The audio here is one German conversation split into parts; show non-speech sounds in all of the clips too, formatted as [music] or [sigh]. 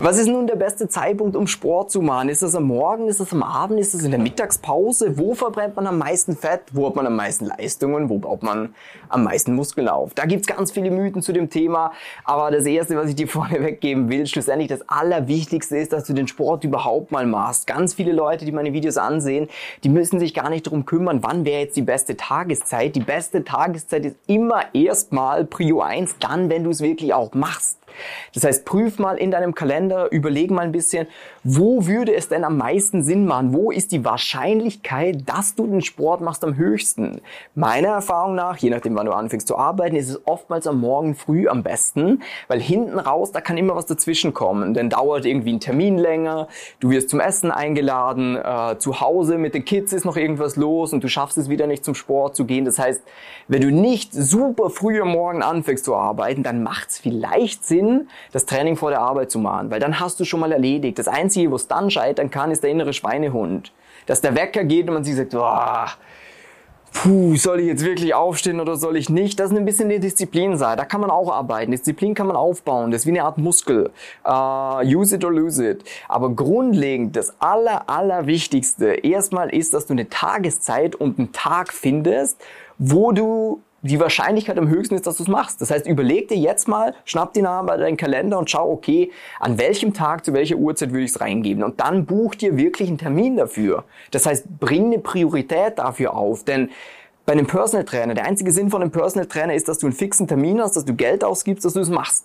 Was ist nun der beste Zeitpunkt, um Sport zu machen? Ist das am Morgen, ist das am Abend, ist das in der Mittagspause? Wo verbrennt man am meisten Fett? Wo hat man am meisten Leistungen? Wo baut man am meisten Muskeln auf? Da gibt's ganz viele Mythen zu dem Thema. Aber das Erste, was ich dir [laughs] vorne weggeben will, schlussendlich das Allerwichtigste ist, dass du den Sport überhaupt mal machst. Ganz viele Leute, die meine Videos ansehen, die müssen sich gar nicht darum kümmern, wann wäre jetzt die beste Tageszeit. Die beste Tageszeit ist immer erstmal Prio 1, dann, wenn du es wirklich auch machst. Das heißt, prüf mal in deinem Kalender, überleg mal ein bisschen, wo würde es denn am meisten Sinn machen? Wo ist die Wahrscheinlichkeit, dass du den Sport machst am höchsten? Meiner Erfahrung nach, je nachdem wann du anfängst zu arbeiten, ist es oftmals am Morgen früh am besten, weil hinten raus, da kann immer was dazwischen kommen. Dann dauert irgendwie ein Termin länger, du wirst zum Essen eingeladen, äh, zu Hause mit den Kids ist noch irgendwas los und du schaffst es wieder nicht zum Sport zu gehen. Das heißt, wenn du nicht super früh am Morgen anfängst zu arbeiten, dann macht es vielleicht Sinn, Sinn, das Training vor der Arbeit zu machen, weil dann hast du schon mal erledigt. Das Einzige, wo es dann scheitern kann, ist der innere Schweinehund. Dass der Wecker geht und man sich sagt, oh, puh, soll ich jetzt wirklich aufstehen oder soll ich nicht? Das ist ein bisschen die Disziplinseite. Da kann man auch arbeiten. Disziplin kann man aufbauen. Das ist wie eine Art Muskel. Uh, use it or lose it. Aber grundlegend, das aller, aller Wichtigste erstmal ist, dass du eine Tageszeit und einen Tag findest, wo du die Wahrscheinlichkeit am höchsten ist, dass du es machst. Das heißt, überleg dir jetzt mal, schnapp die Namen bei deinem Kalender und schau, okay, an welchem Tag, zu welcher Uhrzeit würde ich es reingeben. Und dann buch dir wirklich einen Termin dafür. Das heißt, bring eine Priorität dafür auf. Denn bei einem Personal Trainer, der einzige Sinn von einem Personal Trainer ist, dass du einen fixen Termin hast, dass du Geld ausgibst, dass du es machst.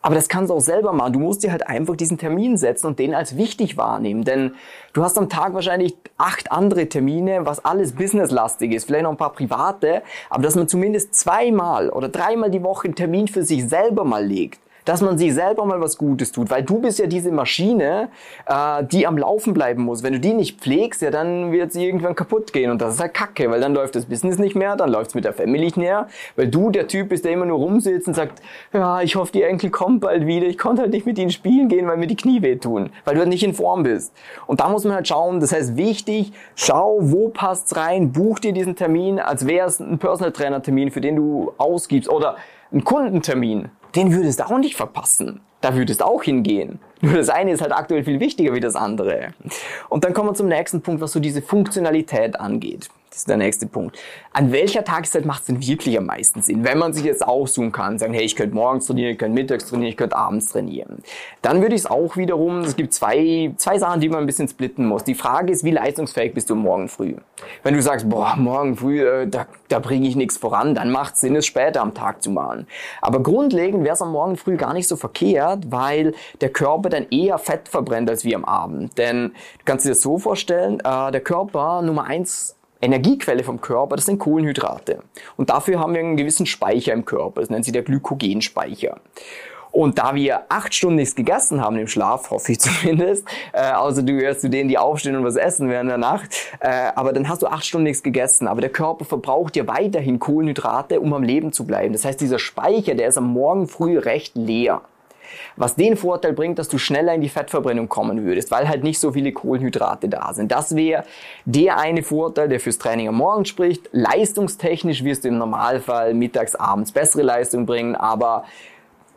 Aber das kannst du auch selber machen. Du musst dir halt einfach diesen Termin setzen und den als wichtig wahrnehmen. Denn du hast am Tag wahrscheinlich acht andere Termine, was alles businesslastig ist, vielleicht noch ein paar private, aber dass man zumindest zweimal oder dreimal die Woche einen Termin für sich selber mal legt dass man sich selber mal was Gutes tut, weil du bist ja diese Maschine, äh, die am Laufen bleiben muss. Wenn du die nicht pflegst, ja, dann wird sie irgendwann kaputt gehen. Und das ist halt Kacke, weil dann läuft das Business nicht mehr, dann läuft's mit der Family nicht mehr, weil du der Typ bist, der immer nur rumsitzt und sagt, ja, ich hoffe, die Enkel kommen bald wieder, ich konnte halt nicht mit ihnen spielen gehen, weil mir die Knie wehtun, weil du halt nicht in Form bist. Und da muss man halt schauen, das heißt wichtig, schau, wo passt's rein, buch dir diesen Termin, als wäre es ein Personal Trainer Termin, für den du ausgibst oder ein Kundentermin den würdest du auch nicht verpassen. Da würdest auch hingehen. Nur das eine ist halt aktuell viel wichtiger wie das andere. Und dann kommen wir zum nächsten Punkt, was so diese Funktionalität angeht. Das ist der nächste Punkt. An welcher Tageszeit macht es denn wirklich am meisten Sinn? Wenn man sich jetzt aussuchen kann, sagen, hey, ich könnte morgens trainieren, ich könnte mittags trainieren, ich könnte abends trainieren. Dann würde ich es auch wiederum, es gibt zwei, zwei Sachen, die man ein bisschen splitten muss. Die Frage ist, wie leistungsfähig bist du morgen früh? Wenn du sagst, boah, morgen früh, äh, da, da bringe ich nichts voran, dann macht es Sinn, es später am Tag zu machen. Aber grundlegend wäre es am Morgen früh gar nicht so verkehrt, weil der Körper dann eher Fett verbrennt als wie am Abend. Denn du kannst dir das so vorstellen, äh, der Körper Nummer eins Energiequelle vom Körper, das sind Kohlenhydrate. Und dafür haben wir einen gewissen Speicher im Körper, das nennt sich der Glykogenspeicher. Und da wir acht Stunden nichts gegessen haben im Schlaf, hoffe ich [laughs] zumindest, äh, außer du gehörst zu denen, die aufstehen und was essen während der Nacht, äh, aber dann hast du acht Stunden nichts gegessen. Aber der Körper verbraucht ja weiterhin Kohlenhydrate, um am Leben zu bleiben. Das heißt, dieser Speicher, der ist am Morgen früh recht leer. Was den Vorteil bringt, dass du schneller in die Fettverbrennung kommen würdest, weil halt nicht so viele Kohlenhydrate da sind. Das wäre der eine Vorteil, der fürs Training am Morgen spricht. Leistungstechnisch wirst du im Normalfall mittags, abends bessere Leistung bringen, aber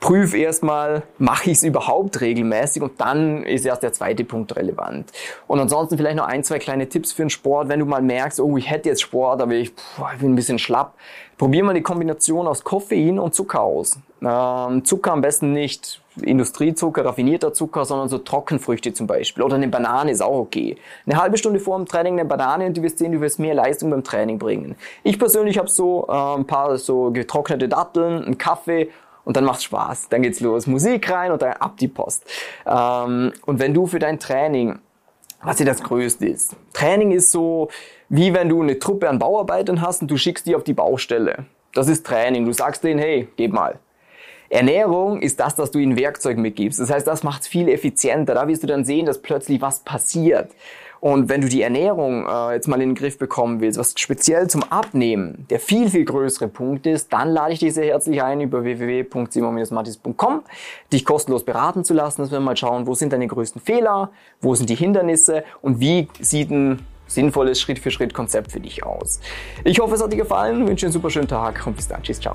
prüf erstmal, mache ich es überhaupt regelmäßig und dann ist erst der zweite Punkt relevant. Und ansonsten vielleicht noch ein, zwei kleine Tipps für den Sport. Wenn du mal merkst, oh, ich hätte jetzt Sport, aber ich, puh, ich bin ein bisschen schlapp, probier mal die Kombination aus Koffein und Zucker aus. Ähm, Zucker am besten nicht Industriezucker, raffinierter Zucker, sondern so Trockenfrüchte zum Beispiel. Oder eine Banane ist auch okay. Eine halbe Stunde vor dem Training eine Banane und du wirst sehen, du wirst mehr Leistung beim Training bringen. Ich persönlich habe so äh, ein paar so getrocknete Datteln, einen Kaffee und dann macht's Spaß. Dann geht's los, Musik rein und dann ab die Post. Ähm, und wenn du für dein Training, was dir das Größte ist, Training ist so, wie wenn du eine Truppe an Bauarbeitern hast und du schickst die auf die Baustelle. Das ist Training. Du sagst denen, hey, gib mal. Ernährung ist das, dass du ihnen Werkzeug mitgibst. Das heißt, das macht es viel effizienter. Da wirst du dann sehen, dass plötzlich was passiert. Und wenn du die Ernährung äh, jetzt mal in den Griff bekommen willst, was speziell zum Abnehmen der viel, viel größere Punkt ist, dann lade ich dich sehr herzlich ein, über www.simon-mattis.com dich kostenlos beraten zu lassen, dass wir mal schauen, wo sind deine größten Fehler, wo sind die Hindernisse und wie sieht ein sinnvolles Schritt-für-Schritt-Konzept für dich aus. Ich hoffe, es hat dir gefallen, wünsche dir einen super schönen Tag und bis dann. Tschüss, ciao.